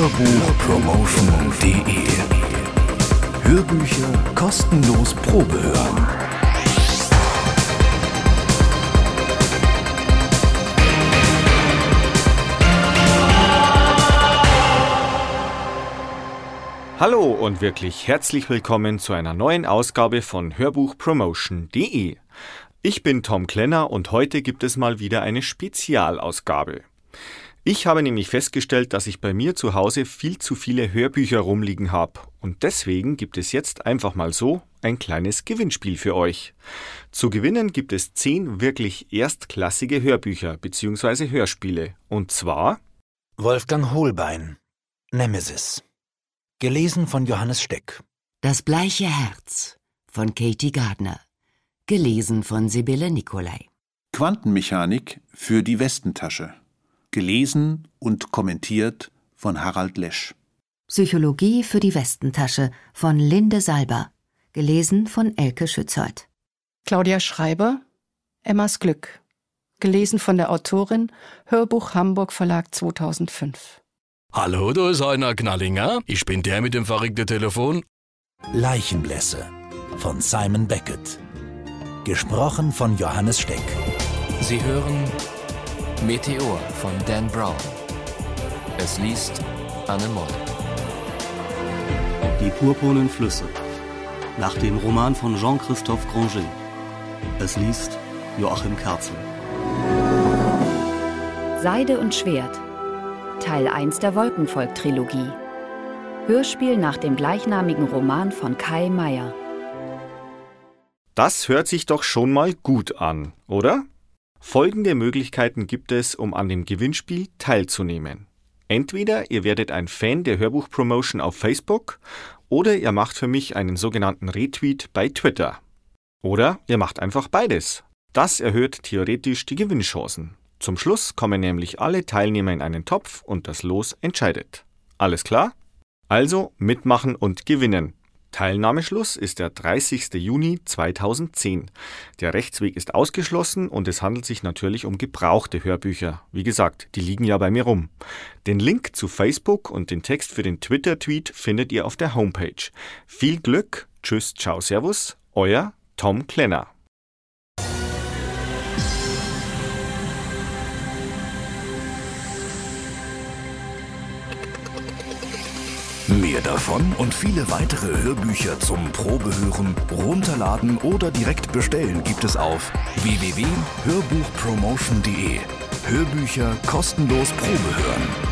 Hörbuchpromotion.de Hörbücher kostenlos Probe hören. Hallo und wirklich herzlich willkommen zu einer neuen Ausgabe von Hörbuchpromotion.de. Ich bin Tom Klenner und heute gibt es mal wieder eine Spezialausgabe. Ich habe nämlich festgestellt, dass ich bei mir zu Hause viel zu viele Hörbücher rumliegen habe und deswegen gibt es jetzt einfach mal so ein kleines Gewinnspiel für euch. Zu gewinnen gibt es zehn wirklich erstklassige Hörbücher bzw. Hörspiele. Und zwar Wolfgang Holbein Nemesis. Gelesen von Johannes Steck. Das bleiche Herz von Katie Gardner. Gelesen von Sibylle Nicolai. Quantenmechanik für die Westentasche Gelesen und kommentiert von Harald Lesch. Psychologie für die Westentasche von Linde Salber. Gelesen von Elke Schützold. Claudia Schreiber, Emmas Glück. Gelesen von der Autorin, Hörbuch Hamburg Verlag 2005. Hallo, da ist einer Knallinger. Ich bin der mit dem verrückten Telefon. Leichenblässe von Simon Beckett. Gesprochen von Johannes Steck. Sie hören Meteor von Dan Brown. Es liest Anne Moll. Die purpurnen Flüsse. Nach dem Roman von Jean-Christophe Granger. Es liest Joachim Kerzel. Seide und Schwert. Teil 1 der Wolkenvolk-Trilogie. Hörspiel nach dem gleichnamigen Roman von Kai Meier. Das hört sich doch schon mal gut an, oder? Folgende Möglichkeiten gibt es, um an dem Gewinnspiel teilzunehmen. Entweder ihr werdet ein Fan der Hörbuchpromotion auf Facebook oder ihr macht für mich einen sogenannten Retweet bei Twitter. Oder ihr macht einfach beides. Das erhöht theoretisch die Gewinnchancen. Zum Schluss kommen nämlich alle Teilnehmer in einen Topf und das Los entscheidet. Alles klar? Also mitmachen und gewinnen. Teilnahmeschluss ist der 30. Juni 2010. Der Rechtsweg ist ausgeschlossen und es handelt sich natürlich um gebrauchte Hörbücher. Wie gesagt, die liegen ja bei mir rum. Den Link zu Facebook und den Text für den Twitter-Tweet findet ihr auf der Homepage. Viel Glück, tschüss, ciao, servus, euer Tom Klenner. Mehr davon und viele weitere Hörbücher zum Probehören, runterladen oder direkt bestellen gibt es auf www.hörbuchpromotion.de. Hörbücher kostenlos Probehören.